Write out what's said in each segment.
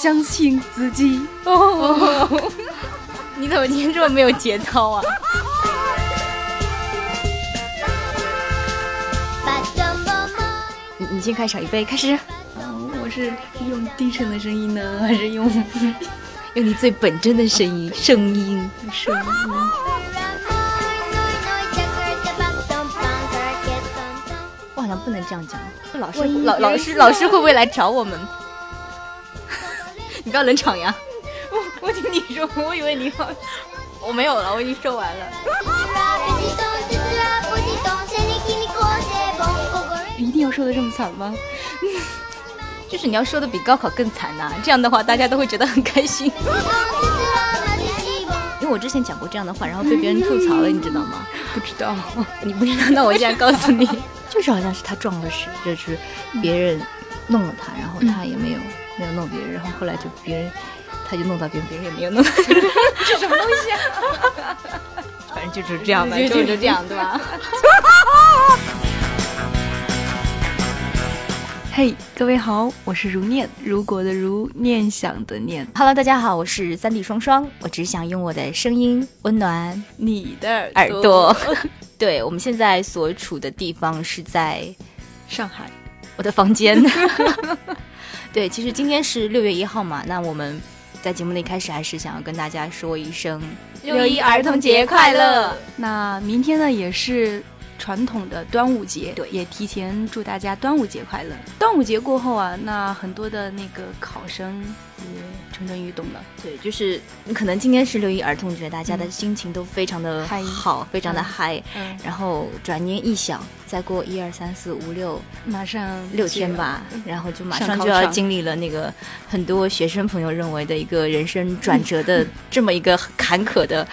相信自己。哦，你怎么今天这么没有节操啊？你你先开场，预备开始。嗯，我是用低沉的声音呢，还是用用你最本真的声音？声音，声音。不能这样讲，老师老老师老师会不会来找我们？你不要冷场呀！我我听你说，我以为你要，我没有了，我已经说完了。一定要说的这么惨吗？就是你要说的比高考更惨呐，这样的话大家都会觉得很开心。因为我之前讲过这样的话，然后被别人吐槽了，你知道吗？不知道，你不知道，那我现在告诉你，就是好像是他撞了谁，就是别人弄了他，然后他也没有没有弄别人，然后后来就别人他就弄到别人，别人也没有弄。这什么东西啊？反正就是这样的，就是这样，对吧？嘿，各位好，我是如念，如果的如，念想的念。Hello，大家好，我是三 D 双双，我只想用我的声音温暖你的耳朵。对，我们现在所处的地方是在上海，我的房间。对，其实今天是六月一号嘛，那我们在节目的一开始还是想要跟大家说一声六一儿童节快乐。那明天呢，也是。传统的端午节，对，也提前祝大家端午节快乐。端午节过后啊，那很多的那个考生也蠢蠢欲动了。对，就是可能今天是六一儿童节，大家的心情都非常的好，非常的嗨。嗯。然后转念一想，再过一二三四五六，马上六天吧，然后就马上就要经历了那个很多学生朋友认为的一个人生转折的这么一个坎坷的。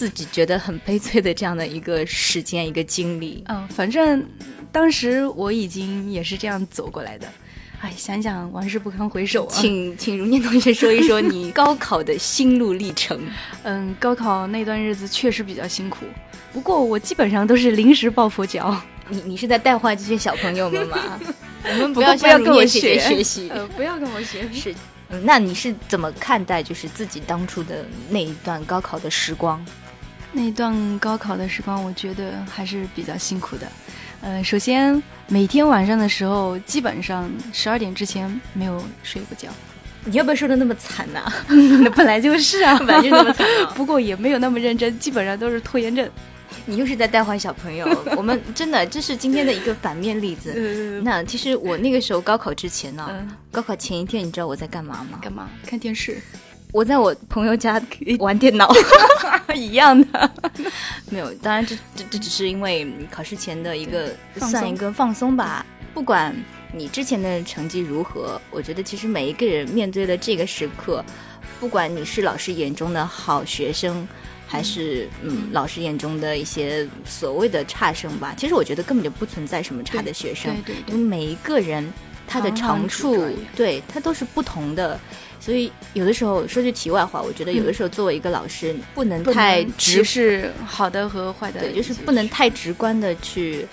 自己觉得很悲催的这样的一个时间一个经历，嗯，反正当时我已经也是这样走过来的，哎，想想往事不堪回首啊。请请如念同学说一说你 高考的心路历程。嗯，高考那段日子确实比较辛苦，不过我基本上都是临时抱佛脚。你你是在带坏这些小朋友们吗？我们不要不要跟我学学习，呃，不要跟我学。是，嗯，那你是怎么看待就是自己当初的那一段高考的时光？那段高考的时光，我觉得还是比较辛苦的。呃，首先每天晚上的时候，基本上十二点之前没有睡过觉。你要不要说的那么惨呐？那本来就是啊，本来就那么惨。不过也没有那么认真，基本上都是拖延症。你又是在带坏小朋友。我们真的这是今天的一个反面例子。那其实我那个时候高考之前呢，高考前一天，你知道我在干嘛吗？干嘛？看电视。我在我朋友家玩电脑，一样的，没有。当然，这这这只是因为考试前的一个算一个放松吧。不管你之前的成绩如何，我觉得其实每一个人面对的这个时刻，不管你是老师眼中的好学生，还是嗯老师眼中的一些所谓的差生吧，其实我觉得根本就不存在什么差的学生，对对，因为每一个人他的长处，对他都是不同的。所以有的时候说句题外话，我觉得有的时候作为一个老师，不能太直视好的和坏的，对，就是不能太直观的去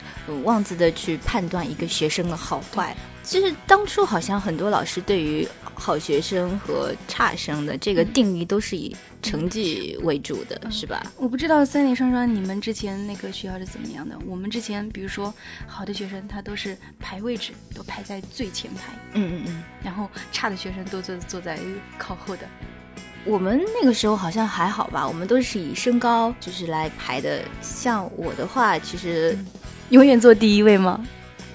妄自的去判断一个学生的好坏。其实当初好像很多老师对于好学生和差生的这个定义都是以成绩为主的，是吧？我不知道三里双双你们之前那个学校是怎么样的。我们之前比如说好的学生他都是排位置，都排在最前排，嗯嗯嗯，然后差的学生都坐坐在靠后的。我们那个时候好像还好吧，我们都是以身高就是来排的。像我的话，其实永远坐第一位吗？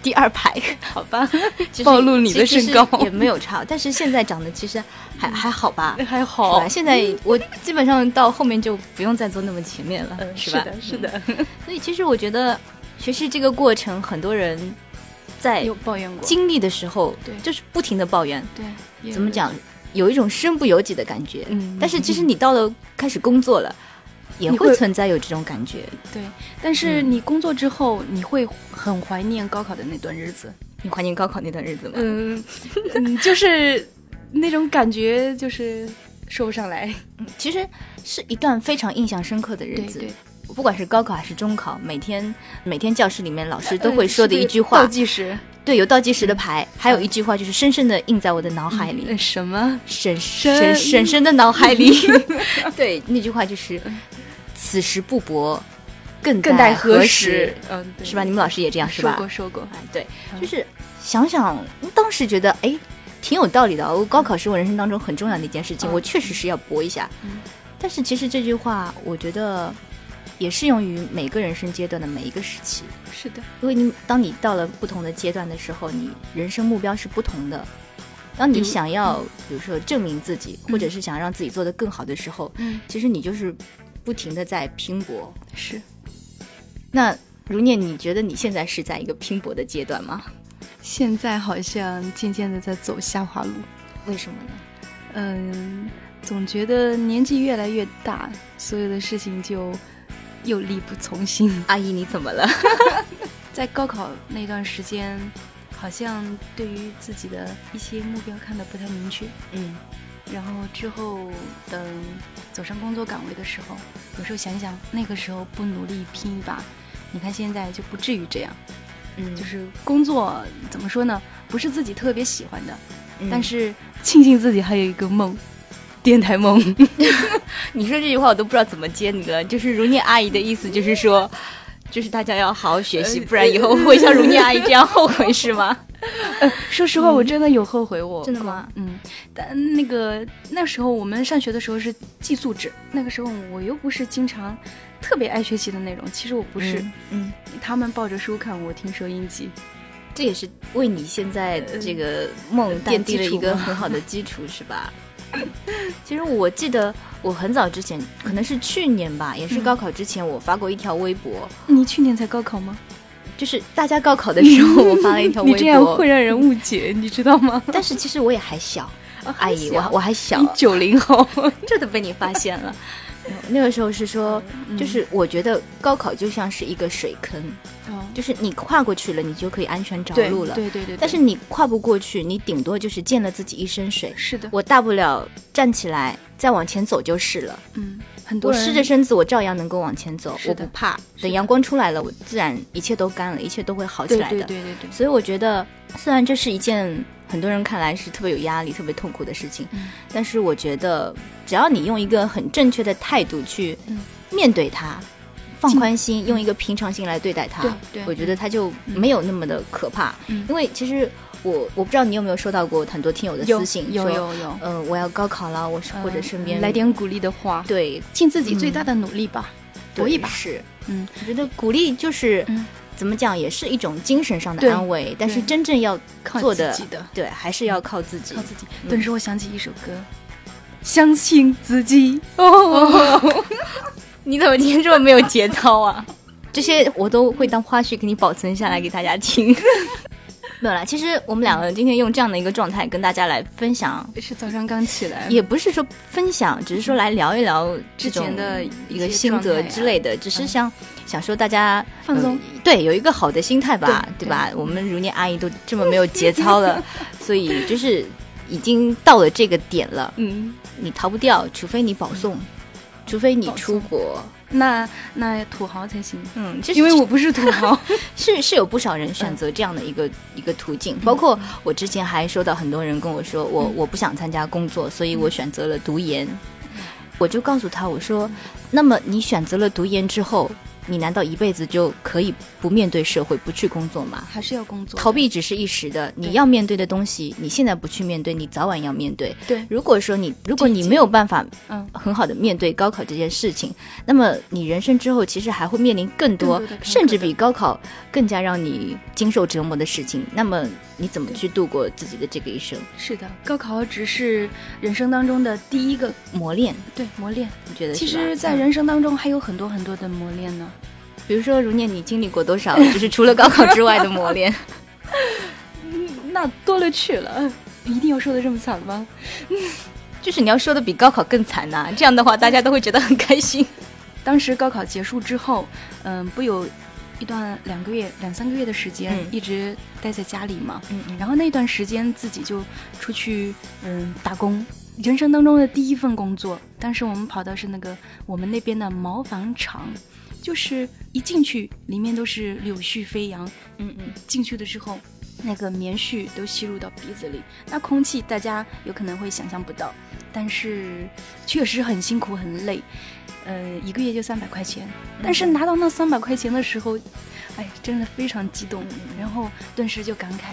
第二排，好吧，暴露你的身高。也没有差，但是现在长得其实还还好吧，还好。现在我基本上到后面就不用再坐那么前面了，是吧？是的，是的。所以其实我觉得学习这个过程，很多人在抱怨过。经历的时候，对，就是不停的抱怨，对，怎么讲，有一种身不由己的感觉。嗯，但是其实你到了开始工作了。也会存在有这种感觉，对。但是你工作之后，你会很怀念高考的那段日子。你怀念高考那段日子吗？嗯，就是那种感觉，就是说不上来。其实是一段非常印象深刻的日子。对，不管是高考还是中考，每天每天教室里面老师都会说的一句话，倒计时。对，有倒计时的牌，还有一句话就是深深的印在我的脑海里。什么？深深深深的脑海里。对，那句话就是 “此时不搏，更更待何时”。嗯，是吧？你们老师也这样是吧？说过说过。哎，对，就是想想当时觉得哎，挺有道理的。我高考是我人生当中很重要的一件事情，我确实是要搏一下。但是其实这句话，我觉得。也适用于每个人生阶段的每一个时期。是的，因为你当你到了不同的阶段的时候，你人生目标是不同的。当你想要，比如说证明自己，或者是想让自己做得更好的时候，嗯，其实你就是不停的在拼搏。是。那如念，你觉得你现在是在一个拼搏的阶段吗？现在好像渐渐的在走下滑路。为什么呢？嗯，总觉得年纪越来越大，所有的事情就。又力不从心，阿姨你怎么了？在高考那段时间，好像对于自己的一些目标看得不太明确。嗯，然后之后等走上工作岗位的时候，有时候想想那个时候不努力拼一把，你看现在就不至于这样。嗯，就是工作怎么说呢？不是自己特别喜欢的，但是庆幸自己还有一个梦。电台梦，你说这句话我都不知道怎么接你了。就是如念阿姨的意思，就是说，就是大家要好好学习，不然以后会像如念阿姨这样后悔，是吗？说实话，我真的有后悔。我真的吗？嗯，但那个那时候我们上学的时候是寄宿制，那个时候我又不是经常特别爱学习的那种。其实我不是，嗯，他们抱着书看，我听收音机，这也是为你现在这个梦奠定了一个很好的基础，是吧？其实我记得我很早之前，可能是去年吧，也是高考之前，我发过一条微博。你去年才高考吗？就是大家高考的时候，我发了一条 微博。你这样会让人误解，你知道吗？但是其实我也还小，阿姨，我我还小，九零后，这都被你发现了。那个时候是说，就是我觉得高考就像是一个水坑，就是你跨过去了，你就可以安全着陆了。对对对。但是你跨不过去，你顶多就是溅了自己一身水。是的。我大不了站起来再往前走就是了。嗯。很多我湿着身子，我照样能够往前走，我不怕。等阳光出来了，我自然一切都干了，一切都会好起来的。对对对对。所以我觉得，虽然这是一件。很多人看来是特别有压力、特别痛苦的事情，但是我觉得，只要你用一个很正确的态度去面对它，放宽心，用一个平常心来对待它，我觉得它就没有那么的可怕。因为其实我我不知道你有没有收到过很多听友的私信，有有有，嗯，我要高考了，我是或者身边来点鼓励的话，对，尽自己最大的努力吧，搏一把。是，嗯，我觉得鼓励就是。怎么讲也是一种精神上的安慰，但是真正要做的，对，还是要靠自己。靠自己。顿时我想起一首歌，相信自己。哦，你怎么今天这么没有节操啊？这些我都会当花絮给你保存下来给大家听。没有啦，其实我们两个人今天用这样的一个状态跟大家来分享，是早上刚起来，也不是说分享，只是说来聊一聊之前的一个心得之类的，只是想想说大家放松，对，有一个好的心态吧，对。吧？我们如念阿姨都这么没有节操了，所以就是已经到了这个点了，嗯，你逃不掉，除非你保送，除非你出国。那那土豪才行，嗯，因为我不是土豪，是是有不少人选择这样的一个一个途径，包括我之前还收到很多人跟我说，我我不想参加工作，所以我选择了读研，我就告诉他我说，那么你选择了读研之后。你难道一辈子就可以不面对社会、不去工作吗？还是要工作？逃避只是一时的。你要面对的东西，你现在不去面对，你早晚要面对。对。如果说你，如果你没有办法，嗯，很好的面对高考这件事情，那么你人生之后其实还会面临更多，甚至比高考更加让你经受折磨的事情。那么你怎么去度过自己的这个一生？是的，高考只是人生当中的第一个磨练。对，磨练。你觉得？其实，在人生当中还有很多很多的磨练呢。比如说，如念，你经历过多少？就是除了高考之外的磨练，那多了去了。一定要说的这么惨吗？就是你要说的比高考更惨呐，这样的话大家都会觉得很开心。当时高考结束之后，嗯，不有一段两个月、两三个月的时间一直待在家里嘛。嗯嗯。然后那段时间自己就出去嗯打工，人生当中的第一份工作。当时我们跑的是那个我们那边的毛纺厂。就是一进去，里面都是柳絮飞扬。嗯嗯，进去的时候，那个棉絮都吸入到鼻子里，那空气大家有可能会想象不到，但是确实很辛苦很累。呃，一个月就三百块钱，但是拿到那三百块钱的时候，哎，真的非常激动，然后顿时就感慨，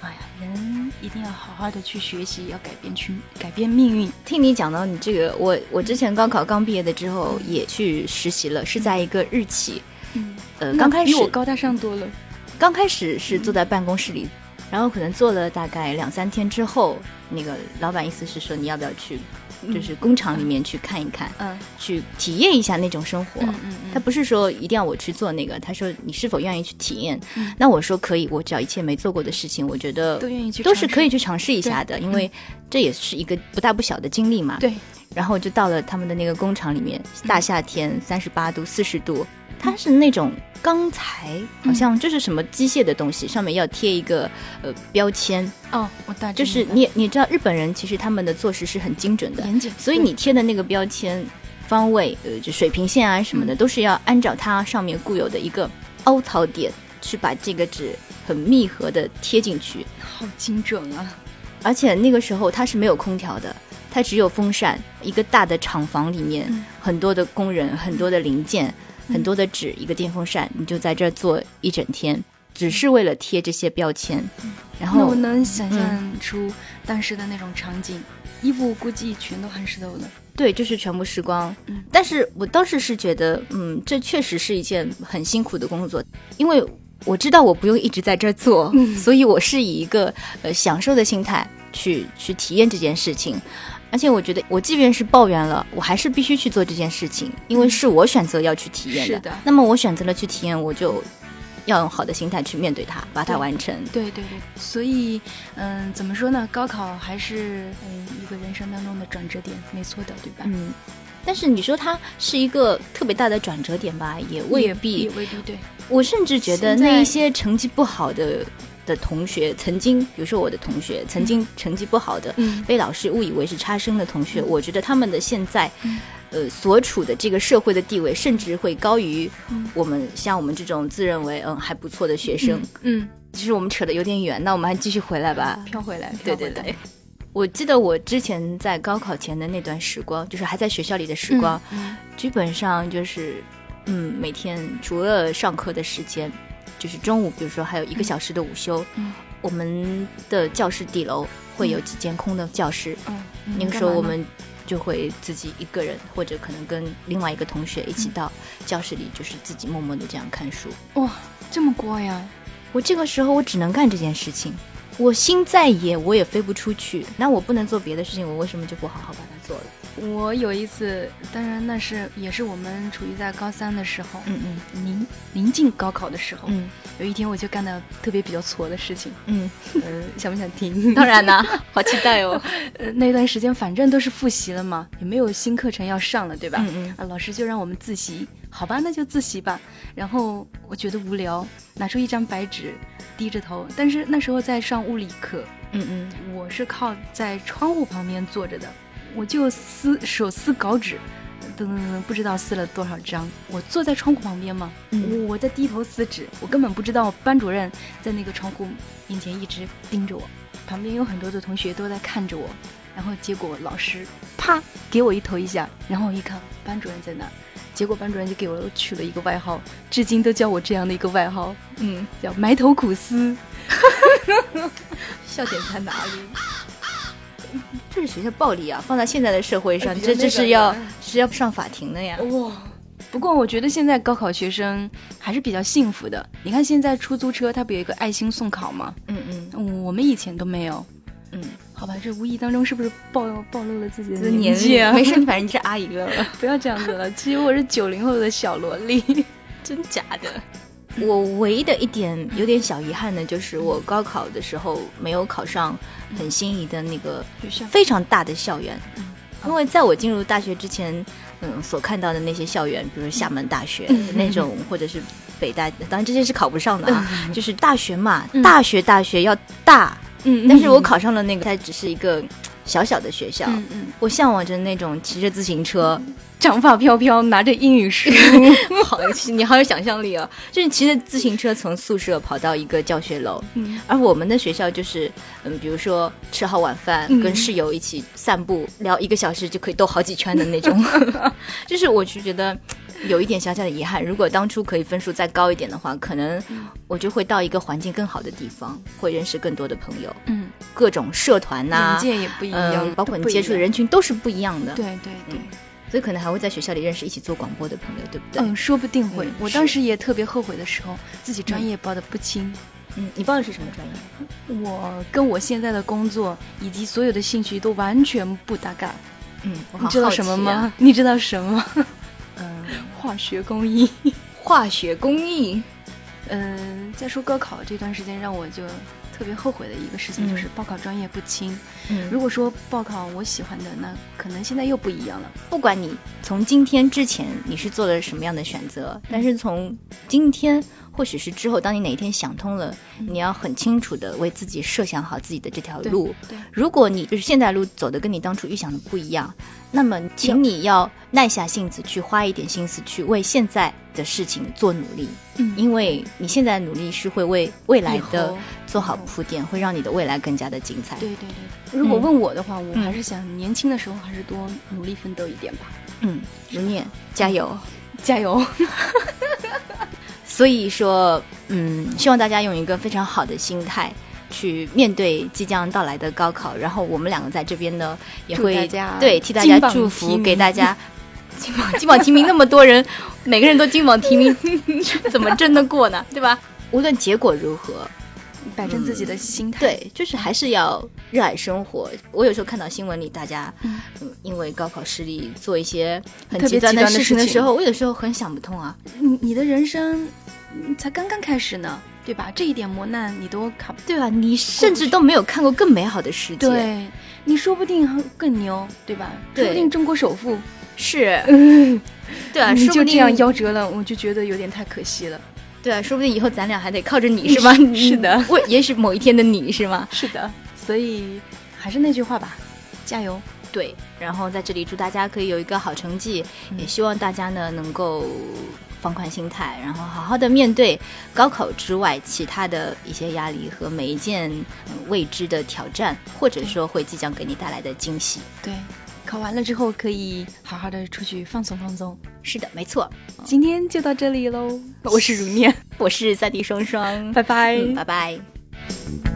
哎呀，人一定要好好的去学习，要改变去改变命运。听你讲到你这个，我我之前高考刚毕业的之后也去实习了，是在一个日企，嗯，呃，刚开始比我高大上多了。刚开始是坐在办公室里，然后可能做了大概两三天之后，那个老板意思是说你要不要去，就是工厂里面去看一看，嗯，去体验一下那种生活。嗯嗯他不是说一定要我去做那个，他说你是否愿意去体验？那我说可以，我只要一切没做过的事情，我觉得都愿意去，都是可以去尝试一下的，因为这也是一个不大不小的经历嘛。对。然后就到了他们的那个工厂里面，大夏天三十八度、四十度。它是那种钢材，好像这是什么机械的东西，上面要贴一个呃标签。哦，我大就是你你知道日本人其实他们的做事是很精准的，严谨，所以你贴的那个标签方位呃就水平线啊什么的都是要按照它上面固有的一个凹槽点去把这个纸很密合的贴进去，好精准啊！而且那个时候它是没有空调的，它只有风扇，一个大的厂房里面很多的工人，很多的零件。很多的纸，一个电风扇，你就在这儿坐一整天，只是为了贴这些标签。然后我能想象出当时的那种场景，衣服估计全都汗湿透了。对，就是全部湿光。嗯，但是我当时是觉得，嗯，这确实是一件很辛苦的工作，因为我知道我不用一直在这儿做，所以我是以一个呃享受的心态去去体验这件事情。而且我觉得，我即便是抱怨了，我还是必须去做这件事情，因为是我选择要去体验的。是的。那么我选择了去体验，我就要用好的心态去面对它，把它完成。对对对。所以，嗯，怎么说呢？高考还是嗯一个人生当中的转折点，没错的，对吧？嗯。但是你说它是一个特别大的转折点吧，也未必。未必对。我甚至觉得那一些成绩不好的。的同学曾经，比如说我的同学曾经成绩不好的，被老师误以为是差生的同学，我觉得他们的现在，呃，所处的这个社会的地位，甚至会高于我们像我们这种自认为嗯还不错的学生。嗯，其实我们扯的有点远，那我们还继续回来吧，飘回来。对对对，我记得我之前在高考前的那段时光，就是还在学校里的时光，基本上就是嗯每天除了上课的时间。就是中午，比如说还有一个小时的午休，我们的教室底楼会有几间空的教室，那个时候我们就会自己一个人，或者可能跟另外一个同学一起到教室里，就是自己默默的这样看书。哇，这么乖呀！我这个时候我只能干这件事情。我心再野，我也飞不出去。那我不能做别的事情，我为什么就不好好把它做了？我有一次，当然那是也是我们处于在高三的时候，嗯嗯，临临近高考的时候，嗯，有一天我就干的特别比较挫的事情，嗯，呃，想不想听？当然啦，好期待哦。呃，那段时间反正都是复习了嘛，也没有新课程要上了，对吧？嗯嗯，啊，老师就让我们自习，好吧，那就自习吧。然后我觉得无聊，拿出一张白纸，低着头，但是那时候在上物理课，嗯嗯，我是靠在窗户旁边坐着的。我就撕手撕稿纸，噔噔噔，不知道撕了多少张。我坐在窗户旁边嘛，我在低头撕纸，我根本不知道班主任在那个窗户面前一直盯着我，旁边有很多的同学都在看着我。然后结果老师啪给我一头一下，然后我一看班主任在那，结果班主任就给我取了一个外号，至今都叫我这样的一个外号，嗯，叫埋头苦思。笑点在哪里？这是学校暴力啊！放在现在的社会上，这这是要是要上法庭的呀！哇，不过我觉得现在高考学生还是比较幸福的。你看现在出租车它不有一个爱心送考吗？嗯嗯，我们以前都没有。嗯，好吧，这无意当中是不是暴暴露了自己的年纪啊？没事，反正你是阿姨了，不要这样子了。其实我是九零后的小萝莉，真假的。我唯一的一点有点小遗憾的，就是我高考的时候没有考上很心仪的那个非常大的校园，因为在我进入大学之前，嗯，所看到的那些校园，比如厦门大学 那种，或者是北大，当然这些是考不上的啊，就是大学嘛，大学大学要大，嗯，但是我考上了那个，它只是一个小小的学校，我向往着那种骑着自行车。长发飘飘，拿着英语书，好，你好有想象力哦！就是骑着自行车从宿舍跑到一个教学楼，嗯，而我们的学校就是，嗯，比如说吃好晚饭，跟室友一起散步，聊一个小时就可以兜好几圈的那种。就是我就觉得有一点小小的遗憾，如果当初可以分数再高一点的话，可能我就会到一个环境更好的地方，会认识更多的朋友，嗯，各种社团呐，界也不一样，包括你接触的人群都是不一样的，对对对。所以可能还会在学校里认识一起做广播的朋友，对不对？嗯，说不定会。我当时也特别后悔的时候，自己专业报的不清。嗯，你报的是什么专业？我跟我现在的工作以及所有的兴趣都完全不搭嘎。嗯，你知道什么吗？你知道什么？嗯，化学工艺。化学工艺。嗯，再说高考这段时间，让我就。特别后悔的一个事情就是报考专业不清。嗯，如果说报考我喜欢的，那可能现在又不一样了。不管你从今天之前你是做了什么样的选择，但是从今天或许是之后，当你哪一天想通了，你要很清楚的为自己设想好自己的这条路。对，如果你就是现在路走的跟你当初预想的不一样，那么请你要耐下性子去花一点心思去为现在的事情做努力。嗯，因为你现在努力是会为未来的做好铺垫，会让你的未来更加的精彩。对对对，如果问我的话，我还是想年轻的时候还是多努力奋斗一点吧。嗯，如念，加油，加油。所以说，嗯，希望大家用一个非常好的心态去面对即将到来的高考。然后我们两个在这边呢，也会对替大家祝福，给大家。金榜 金榜题名那么多人，每个人都金榜题名，怎么争得过呢？对吧？无论结果如何，摆正自己的心态，对，就是还是要热爱生活。我有时候看到新闻里大家，嗯，因为高考失利做一些很极端的事情的时候，我有时候很想不通啊。你你的人生才刚刚开始呢，对吧？这一点磨难你都卡，对吧？你甚至都没有看过更美好的世界，对，你说不定更牛，对吧？说不定中国首富。是，对啊，你就这样夭折了，我就觉得有点太可惜了。对啊，说不定以后咱俩还得靠着你 是吧？是的，我也许某一天的你是吗？是的，所以还是那句话吧，加油。对，然后在这里祝大家可以有一个好成绩，也希望大家呢能够放宽心态，然后好好的面对高考之外其他的一些压力和每一件未知的挑战，或者说会即将给你带来的惊喜。对。考完了之后，可以好好的出去放松放松。是的，没错。今天就到这里喽。我是如念，我是三弟双双，拜拜，拜拜。